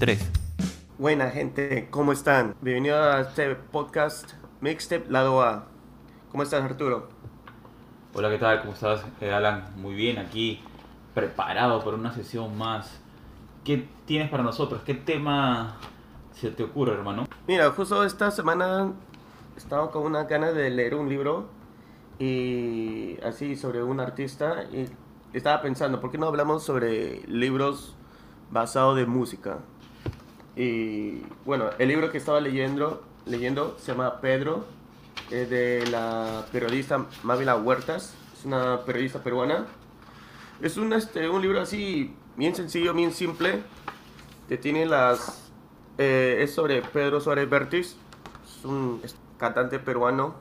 3. Buena gente, ¿cómo están? Bienvenidos a este podcast Mixtape Lado A. ¿Cómo estás Arturo? Hola, ¿qué tal? ¿Cómo estás, eh, Alan? Muy bien, aquí preparado para una sesión más. ¿Qué tienes para nosotros? ¿Qué tema se te ocurre, hermano? Mira, justo esta semana estaba con una ganas de leer un libro y así sobre un artista y estaba pensando, ¿por qué no hablamos sobre libros basados de música? Y bueno, el libro que estaba leyendo, leyendo se llama Pedro, es de la periodista Mávila Huertas, es una periodista peruana. Es un, este, un libro así, bien sencillo, bien simple, que tiene las... eh, es sobre Pedro Suárez Vértiz, es un cantante peruano,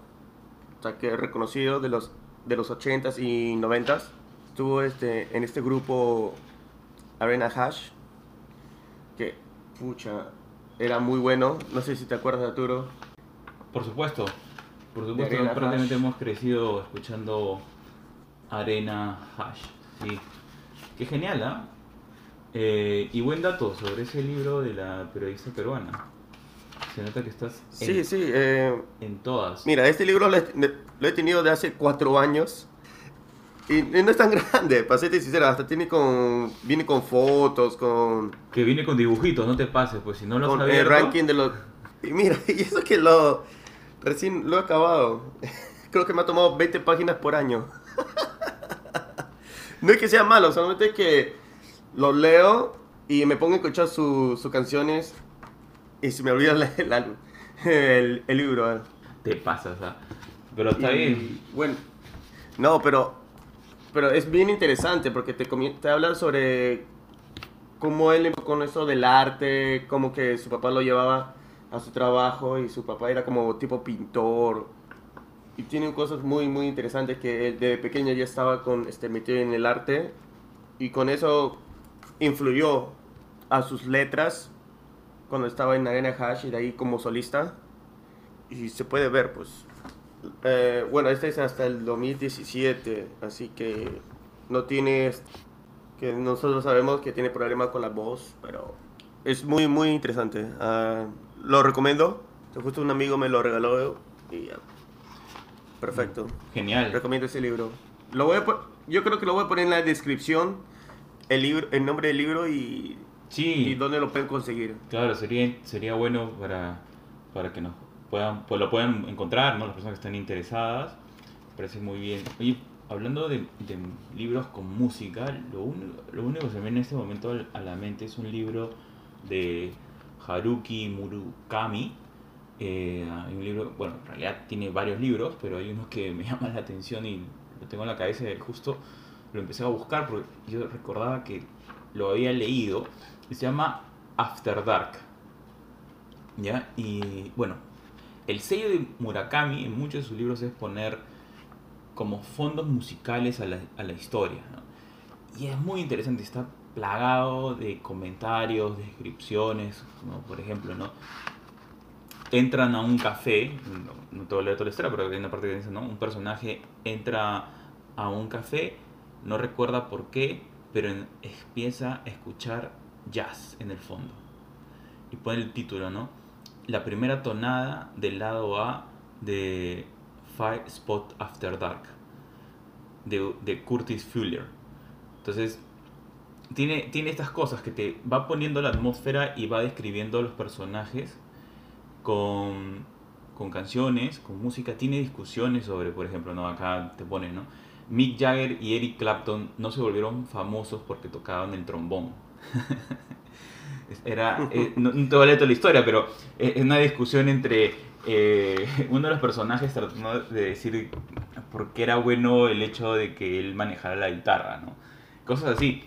o que es reconocido de los, de los 80s y 90s. Estuvo este, en este grupo Arena Hash, pucha, era muy bueno. No sé si te acuerdas, Arturo. Por supuesto, por supuesto, prácticamente hemos crecido escuchando Arena Hash. Sí. Qué genial, ¿ah? Eh, y buen dato sobre ese libro de la periodista peruana. Se nota que estás en, Sí, sí. eh, en todas. mira, este libro lo he, lo he tenido de hace cuatro años. Y, y no es tan grande, para serte sincero. Hasta tiene con, viene con fotos, con, Que viene con dibujitos, no te pases, pues si no lo has con el abierto... ranking de los... Y mira, y eso que lo... Recién lo he acabado. Creo que me ha tomado 20 páginas por año. No es que sea malo, solamente que lo leo y me pongo a escuchar su- sus canciones y se me olvida la- la- el, el libro. Te pasas, ¿ah? Pero está Y, bien. Bueno, no, pero, pero es bien interesante porque te, te habla sobre cómo él con eso del arte, cómo que su papá lo llevaba a su trabajo y su papá era como tipo pintor. Y tiene cosas muy, muy interesantes que él de pequeño ya estaba con, este, metido en el arte y con eso influyó a sus letras cuando estaba en Arena Hash y de ahí como solista. Y se puede ver, pues. Eh, bueno, este es hasta el 2017, así que no tiene... Que nosotros sabemos que tiene problemas con la voz, pero es muy, muy interesante. Ah, lo recomiendo. Justo un amigo me lo regaló y ya. Perfecto. Genial. Recomiendo ese libro. Lo voy a yo creo que lo voy a poner en la descripción, el, libro, el nombre del libro y, y Sí, dónde lo pueden conseguir. claro, sería, sería bueno para, para que nos puedan, pues lo puedan encontrar, ¿no? Las personas que están interesadas. Me parece muy bien. Hablando de, de libros con música, lo, único- lo único que se me viene en este momento a la mente es un libro de Haruki Murakami. Eh, un libro, bueno, en realidad tiene varios libros, pero hay uno que me llama la atención y lo tengo en la cabeza y justo lo empecé a buscar porque yo recordaba que lo había leído se llama After Dark. ¿Ya? Y bueno, el sello de Murakami en muchos de sus libros es poner como fondos musicales a la, a la historia. Y es muy interesante, está plagado de comentarios, descripciones, ¿no? por ejemplo, ¿no? entran a un café, no, no te voy a leer toda la historia, pero hay una parte que dice, ¿no? Un personaje entra a un café, no recuerda por qué, pero empieza a escuchar jazz en el fondo. Y pone el título, ¿no? La primera tonada del lado A de Five Spot After Dark, de, de Curtis Fuller. Entonces, tiene, tiene estas cosas que te va poniendo la atmósfera y va describiendo los personajes con, con canciones, con música. Tiene discusiones sobre, por ejemplo, ¿no? acá te pone, ¿no? Mick Jagger y Eric Clapton no se volvieron famosos porque tocaban el trombón. Era, eh, no, no te vale toda la historia, pero es una discusión entre eh, uno de los personajes tratando de decir por qué era bueno el hecho de que él manejara la guitarra, ¿no? Cosas así.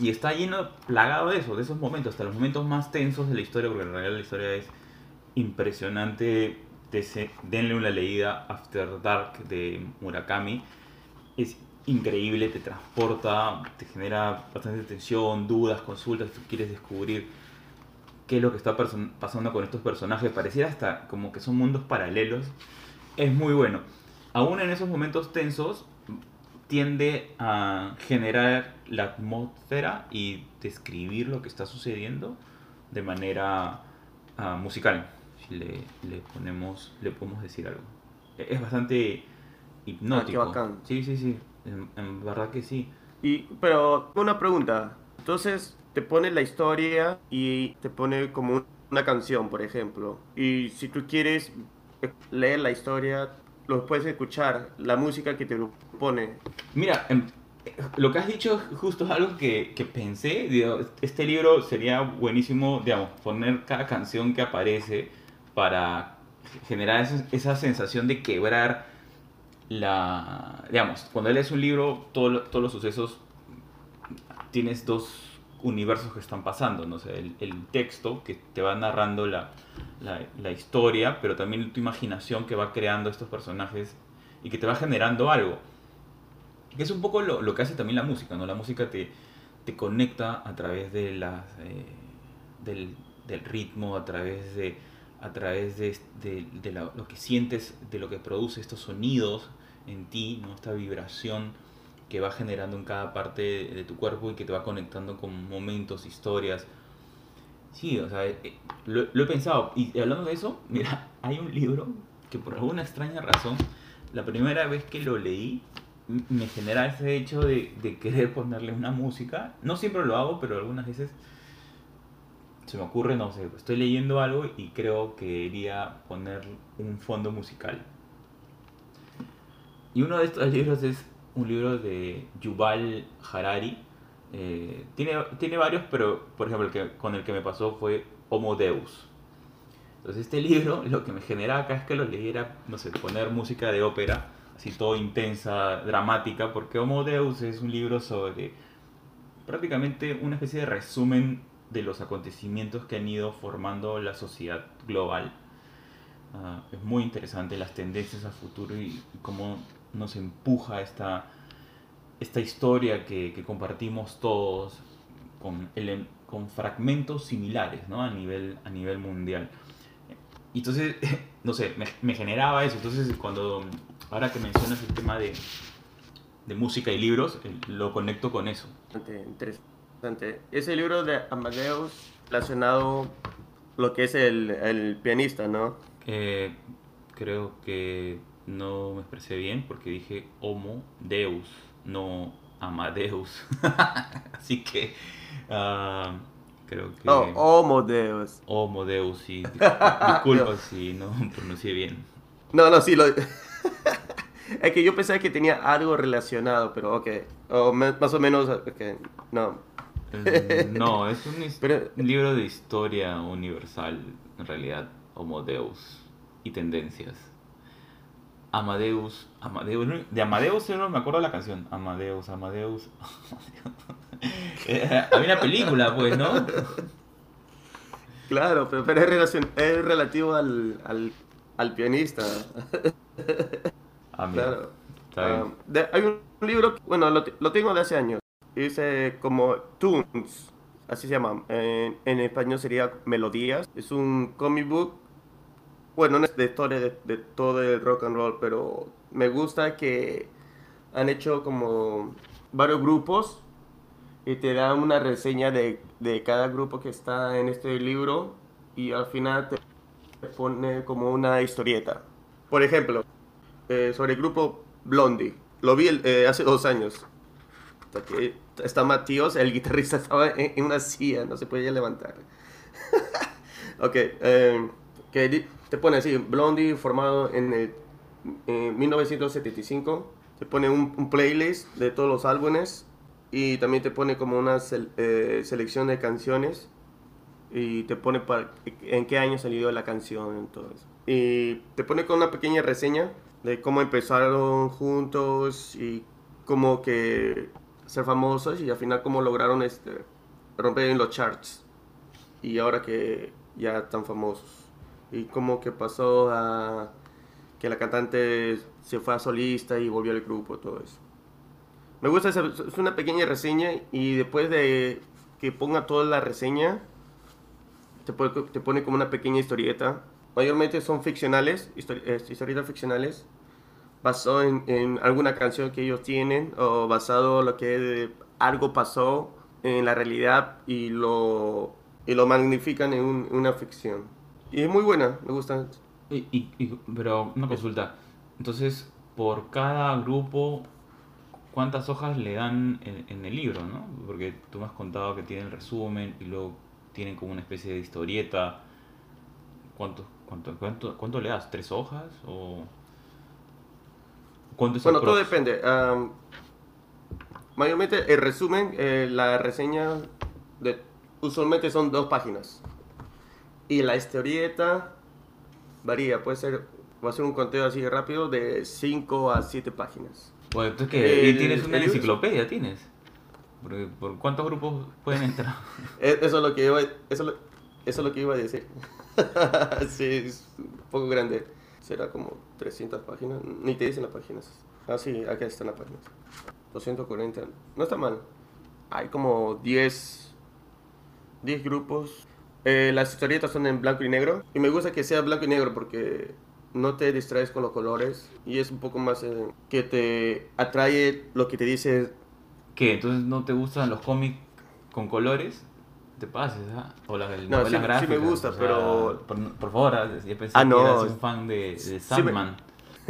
Y está lleno, plagado de eso, de esos momentos, hasta los momentos más tensos de la historia, porque en realidad la historia es impresionante. Denle una leída After Dark de Murakami. Es increíble, te transporta, te genera bastante tensión, dudas, consultas, tú quieres descubrir qué es lo que está pasando con estos personajes. Pareciera hasta como que son mundos paralelos. Es muy bueno. Aún en esos momentos tensos, tiende a generar la atmósfera y describir lo que está sucediendo de manera uh, musical. Si le, le, ponemos, le podemos decir algo. E-, es bastante hipnótico. Ah, qué bacán. Sí, sí, sí. En, en, verdad que sí. Y, pero una pregunta. Entonces, te pone la historia y te pone como una canción, por ejemplo. Y si tú quieres leer la historia, lo puedes escuchar, la música que te lo pone. Mira, em, lo que has dicho justo es algo que, que pensé. este libro sería buenísimo, digamos, poner cada canción que aparece para generar esa, esa sensación de quebrar la... Digamos, cuando lees un libro, todo, todos los sucesos tienes dos universos que están pasando, no sé, el, el texto que te va narrando la, la, la, historia, pero también tu imaginación que va creando estos personajes y que te va generando algo. Que es un poco lo, lo que hace también la música, ¿no? La música te, te conecta a través de las, eh, del, del, ritmo, a través de, a través de, de, de lo que sientes, de lo que produce estos sonidos en ti, ¿no? Esta vibración que va generando en cada parte de tu cuerpo y que te va conectando con momentos, historias. Sí, o sea, eh, lo, lo, he pensado. Y hablando de eso, mira, hay un libro que por alguna extraña razón, la primera vez que lo leí, me genera ese hecho de, de querer ponerle una música. No siempre lo hago, pero algunas veces se me ocurre, no sé, estoy leyendo algo y creo que quería poner un fondo musical. Y uno de estos libros es un libro de Yuval Harari. Eh, tiene, tiene varios, pero por ejemplo el que, con el que me pasó fue Homo Deus. Entonces este libro lo que me genera acá es que lo leyera, no sé, poner música de ópera, así todo intensa, dramática, porque Homo Deus es un libro sobre prácticamente una especie de resumen de los acontecimientos que han ido formando la sociedad global. Uh, es muy interesante las tendencias a futuro y cómo nos empuja esta, esta historia que, que compartimos todos con, el, con fragmentos similares ¿no? a, nivel, a nivel mundial. Y entonces, no sé, me, me, generaba eso. Entonces, cuando, ahora que mencionas el tema de, de música y libros, eh, lo conecto con eso. Interesante. Ese libro de Amadeus relacionado lo que es el, el pianista, ¿no? Eh, creo que no me expresé bien porque dije Homo Deus, no Amadeus. Así que uh, creo que. Oh, Homo Deus. Homo Deus, sí. Disculpa si no pronuncié bien. No, no, sí, lo. es que yo pensaba que tenía algo relacionado, pero ok. O más o menos, okay. no. no, es un, pero, un libro de historia universal, en realidad, Homo Deus y tendencias. Amadeus, Amadeus, de Amadeus solo me acuerdo la canción, Amadeus, Amadeus. Eh, había una película, pues, ¿no? Claro, pero, pero es, relación, es, relativo al, al, al pianista. Ah, claro. De, hay un libro, bueno, lo, lo, tengo de hace años. Dice como Tunes, así se llama. En, en español sería Melodías. Es un comic book bueno, no es de historia de, de, todo el rock and roll, pero me gusta que han hecho como varios grupos y te dan una reseña de, de cada grupo que está en este libro y al final te pone como una historieta. Por ejemplo, eh, sobre el grupo Blondie. Lo vi eh, hace dos años. Está Matías, el guitarrista estaba en, en, una silla, no se podía levantar. ok, eh, que te pone así, Blondie formado en el 1975, te pone un, un, playlist de todos los álbumes y también te pone como una sel, eh, selección de canciones. Y te pone para, en qué año salió la canción, todo eso. Y te pone con una pequeña reseña de cómo empezaron juntos y cómo que ser famosos y al final cómo lograron este, romper en los charts. Y ahora que ya están famosos y cómo que pasó a que la cantante se fue a solista y volvió al grupo, todo eso. Me gusta, esa, es una pequeña reseña y después de que ponga toda la reseña, te pone, te pone como una pequeña historieta. Mayormente son ficcionales, historietas ficcionales, basado en, en, alguna canción que ellos tienen o basado en lo que algo pasó en la realidad y lo, y lo magnifican en una ficción. Y es muy buena, me gusta. Y, pero una consulta, entonces por cada grupo, ¿cuántas hojas le dan en, el libro? ¿no? Porque tú me has contado que tienen el resumen y luego tienen como una especie de historieta. ¿Cuánto, cuánto, cuánto, cuánto le das? ¿Tres hojas? ¿O cuánto es bueno, todo depende. mayormente el resumen, eh, la reseña, de, usualmente son dos páginas. Y la historieta varía, puede ser, va a ser un conteo así rápido de 5 a 7 páginas. Bueno, entonces que tienes una enciclopedia, tienes. ¿Por cuántos grupos pueden entrar? E, eso es lo que iba, eso, eso es lo que iba a decir. sí, es un poco grande. Será como 300 páginas. Ni te dicen las páginas. Ah, sí, aquí están las páginas. 240. No está mal. Hay como 10, 10 grupos eh, las historietas son en blanco y negro. Y me gusta que sea blanco y negro porque no te distraes con los colores. Y es un poco más eh, que te atrae lo que te dice. ¿Qué? ¿Entonces no te gustan los cómics con colores? te pases, ¿ah? O las no, sí, sí, me gusta, pero... Por, favor, ah, yo pensé ah, no. que eras un fan de, de Sandman.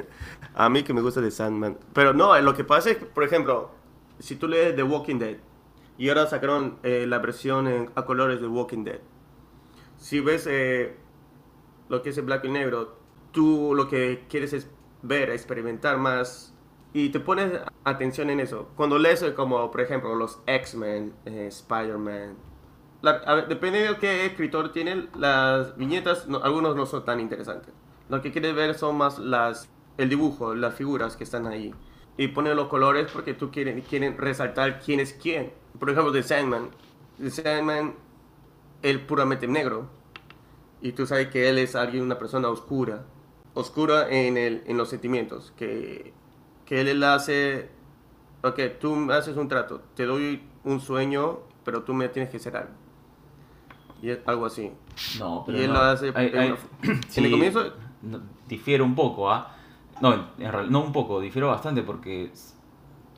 A mí que me gusta de Sandman. Pero no, lo que pasa es que, por ejemplo, si tú lees The Walking Dead y ahora sacaron eh, la versión a colores de Walking Dead si ves eh, lo que es el blanco y negro, tú lo que quieres es ver, experimentar más y te pones atención en eso. Cuando lees eh, como, por ejemplo, los X-Men, eh, Spider-Man, depende de qué escritor tiene, las viñetas, algunos no son tan interesantes. Lo que quieres ver son más las, el dibujo, las figuras que están ahí. Y ponen los colores porque tú quieren, quieren resaltar quién es quién. Por ejemplo, de Sandman. The Sandman él puramente negro. Y tú sabes que él es alguien, una persona oscura. Oscura en, el, en los sentimientos. Que, que él, hace... Ok, tú haces un trato. Te doy un sueño, pero tú me tienes que hacer algo. Y es algo así. No, pero y él lo hace... en el comienzo... difiero un poco, ¿ah? No, en realidad, no un poco, difiero bastante porque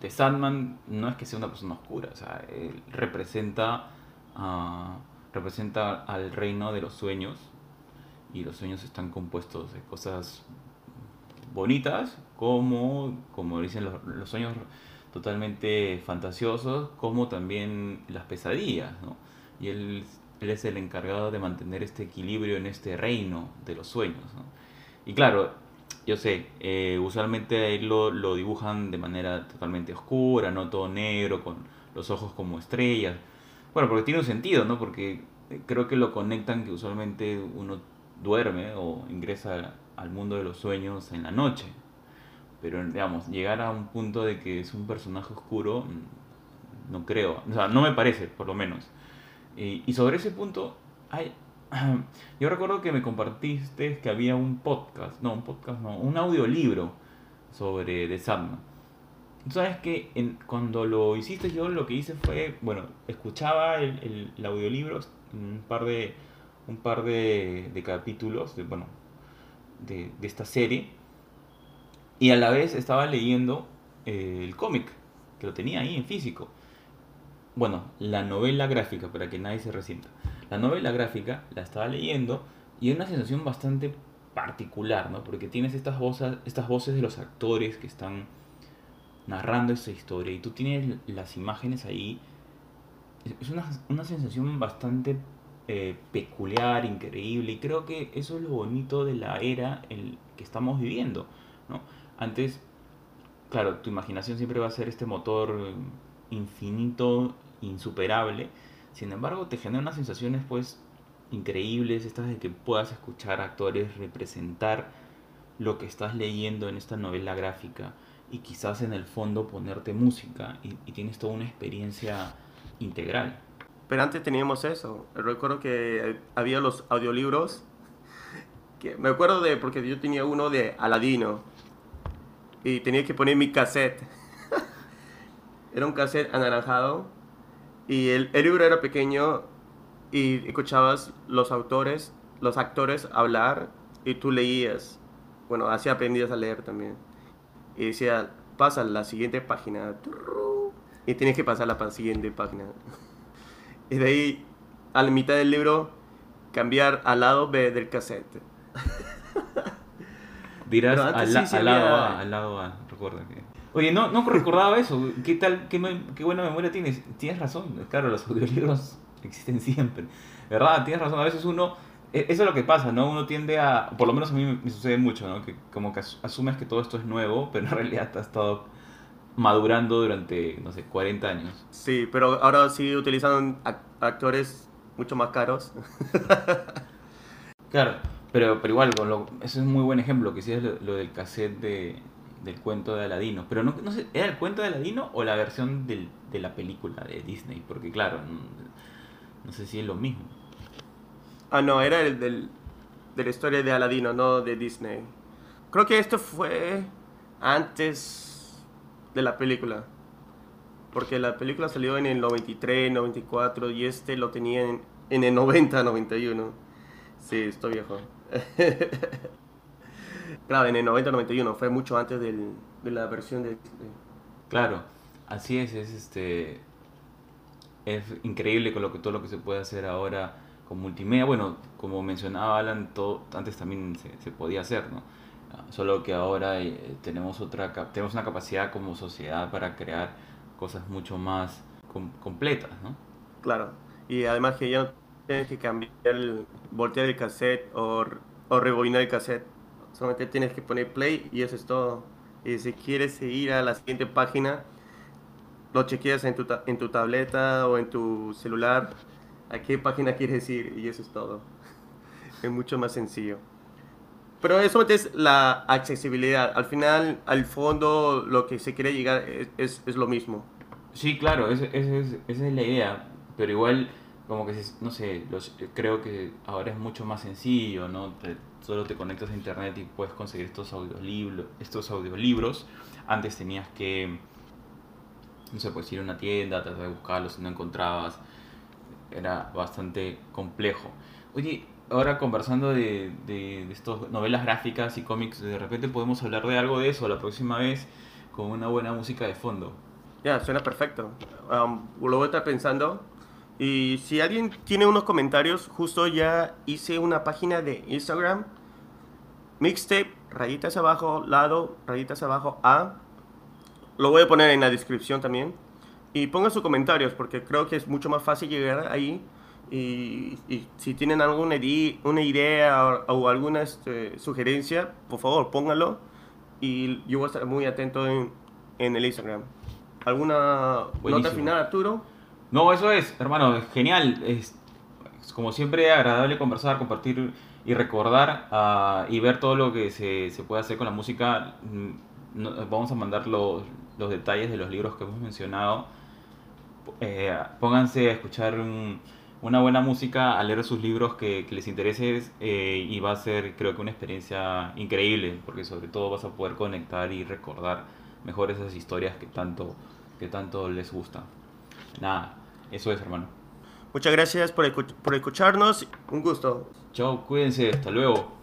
The Sandman no es que sea una persona oscura, o sea, él representa a representa al reino de los sueños y los sueños están compuestos de cosas bonitas como, como dicen los, sueños totalmente fantasiosos, como también las pesadillas, ¿no? Y él, él, es el encargado de mantener este equilibrio en este reino de los sueños, ¿no? Y claro, yo sé, eh, usualmente lo, lo dibujan de manera totalmente oscura, no todo negro, con los ojos como estrellas, bueno, porque tiene un sentido, ¿no? Porque creo que lo conectan que usualmente uno duerme o ingresa al mundo de los sueños en la noche. Pero, digamos, llegar a un punto de que es un personaje oscuro, mm, no creo. O sea, no me parece, por lo menos. Y, sobre ese punto, hay, yo recuerdo que me compartiste que había un podcast, no, un podcast, no, un audiolibro sobre The Sandman. Tú sabes que en, cuando lo hiciste yo lo que hice fue, bueno, escuchaba el, el, audiolibro, un par de, un par de, de capítulos, de, bueno, de, de, esta serie, y a la vez estaba leyendo eh, el cómic, que lo tenía ahí en físico. Bueno, la novela gráfica, para que nadie se resienta. La novela gráfica la estaba leyendo y es una sensación bastante particular, ¿no? Porque tienes estas voces, estas voces de los actores que están narrando esa historia y tú tienes las imágenes ahí, es una, una sensación bastante eh, peculiar, increíble y creo que eso es lo bonito de la era en que estamos viviendo. ¿no? Antes, claro, tu imaginación siempre va a ser este motor infinito, insuperable, sin embargo te genera unas sensaciones pues increíbles, estas de que puedas escuchar actores representar lo que estás leyendo en esta novela gráfica y quizás en el fondo ponerte música y, y tienes toda una experiencia integral. Pero antes teníamos eso. Recuerdo que había los audiolibros. Que me acuerdo de, porque yo tenía uno de Aladino. Y tenía que poner mi cassette. era un cassette anaranjado. Y el, el libro era pequeño. Y escuchabas los autores, los actores hablar. Y tú leías. Bueno, así aprendías a leer también. Y decía, pasa la siguiente página. Y tienes que pasar a la siguiente página. Y de ahí, a la mitad del libro, cambiar al lado B del cassette. Dirás al, lado A, al lado A, recuerda que... Oye, no, no recordaba eso. ¿Qué tal? Qué, qué, buena memoria tienes. Tienes razón. Claro, los audiolibros existen siempre. ¿Verdad? Tienes razón. A veces uno... E, eso es lo que pasa, ¿no? Uno tiende a... Por lo menos a mí me sucede mucho, ¿no? Que como que asumes que todo esto es nuevo, pero en realidad ha estado madurando durante, no sé, 40 años. Sí, pero ahora sigue utilizando actores mucho más caros. claro, pero, pero igual, con lo, eso es un muy buen ejemplo, que sí es lo, del cassette de, del cuento de Aladino. Pero no, no sé, ¿era el cuento de Aladino o la versión del, de la película de Disney? Porque claro, no, sé si es lo mismo. Ah, no, era el del, de la historia de Aladino, no de Disney. Creo que esto fue antes de la película. Porque la película salió en el 93, 94 y este lo tenía en, el 90, 91. Sí, estoy viejo. claro, en el 90, 91, fue mucho antes del, de la versión de... Claro, así es, es este... Es increíble con todo lo que se puede hacer ahora con multimedia. Bueno, como mencionaba Alan, todo, antes también se, se podía hacer, ¿no? Solo que ahora eh, tenemos, otra, tenemos una capacidad como sociedad para crear cosas mucho más completas, ¿no? Claro. Y además que ya no tienes que cambiar, el, voltear el cassette o, o rebobinar el cassette. Solamente tienes que poner play y eso es todo. Y si quieres ir a la siguiente página, lo chequeas en tu, en tu tableta o en tu celular. ¿A qué página quieres ir? Y eso es todo. Es mucho más sencillo. Pero eso es la accesibilidad. Al final, al fondo, lo que se quiere llegar es, es, lo mismo. Sí, claro, esa es, la idea. Pero igual, como que, no sé, creo que ahora es mucho más sencillo, ¿no? solo te conectas a internet y puedes conseguir estos audiolibros. Antes tenías que, no sé, pues ir a una tienda, tratar de buscarlos y no encontrabas. Era bastante complejo. Oye, ahora conversando de, de, estas novelas gráficas y cómics, de repente podemos hablar de algo de eso la próxima vez con una buena música de fondo. Ya, suena perfecto. Um, lo voy a estar pensando. Y si alguien tiene unos comentarios, justo ya hice una página de Instagram, mixtape, rayitas abajo, lado, rayitas abajo, A. Lo voy a poner en la descripción también. Y pongan sus comentarios porque creo que es mucho más fácil llegar ahí y, si tienen alguna una idea o, alguna este, sugerencia, por favor, pónganlo. Y yo voy a estar muy atento en, en el Instagram. ¿Alguna nota final, Arturo? No, eso es, hermano, genial. Es, como siempre agradable conversar, compartir y recordar uh, y ver todo lo que se, se, puede hacer con la música. Mm, vamos a mandar los, los, detalles de los libros que hemos mencionado. Eh, pónganse a escuchar un una buena música, a leer sus libros que, les interese eh, y va a ser creo que una experiencia increíble porque sobre todo vas a poder conectar y recordar mejor esas historias que tanto, que tanto les gusta. Nada, eso es hermano. Muchas gracias por, por escucharnos, un gusto. Chao, cuídense, hasta luego.